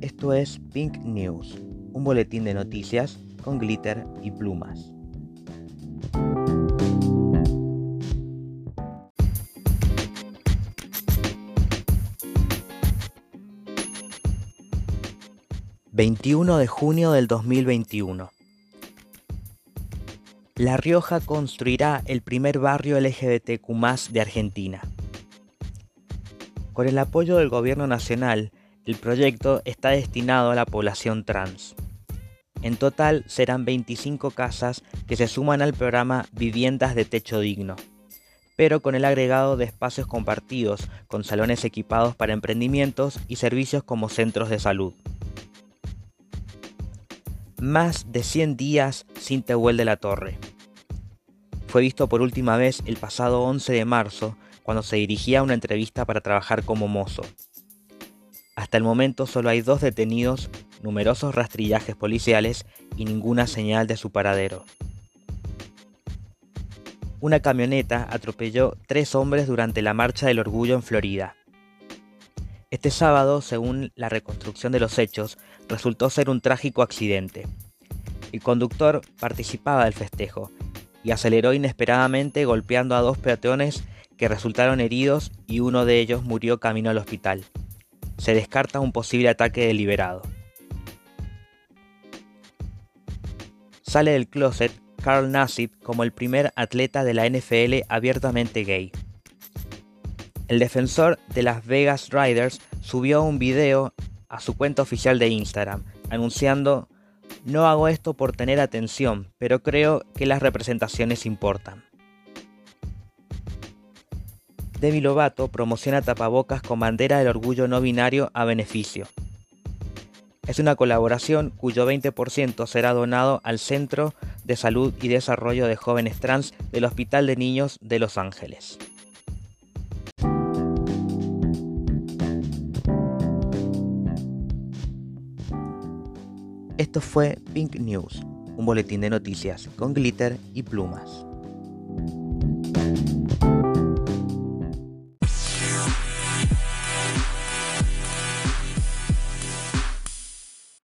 Esto es Pink News, un boletín de noticias con glitter y plumas. ...21 de junio del 2021... La Rioja construirá el primer barrio LGBTQ+, de Argentina. Con el apoyo del gobierno nacional el proyecto está destinado a la población trans. En total serán 25 casas que se suman al programa Viviendas de Techo Digno, pero con el agregado de espacios compartidos, con salones equipados para emprendimientos y servicios como centros de salud. Más de 100 días sin Tehuel de la Torre. Fue visto por última vez el pasado 11 de marzo, cuando se dirigía a una entrevista para trabajar como mozo. Hasta el momento solo hay dos detenidos, numerosos rastrillajes policiales y ninguna señal de su paradero. Una camioneta atropelló tres hombres durante la Marcha del Orgullo en Florida. Este sábado, según la reconstrucción de los hechos, resultó ser un trágico accidente. El conductor participaba del festejo y aceleró inesperadamente golpeando a dos peatones que resultaron heridos y uno de ellos murió camino al hospital se descarta un posible ataque deliberado. Sale del closet Carl Nassib como el primer atleta de la NFL abiertamente gay. El defensor de las Vegas Riders subió un video a su cuenta oficial de Instagram anunciando no hago esto por tener atención, pero creo que las representaciones importan. Demi Lovato promociona tapabocas con bandera del orgullo no binario a beneficio. Es una colaboración cuyo 20% será donado al Centro de Salud y Desarrollo de Jóvenes Trans del Hospital de Niños de Los Ángeles. Esto fue Pink News, un boletín de noticias con glitter y plumas.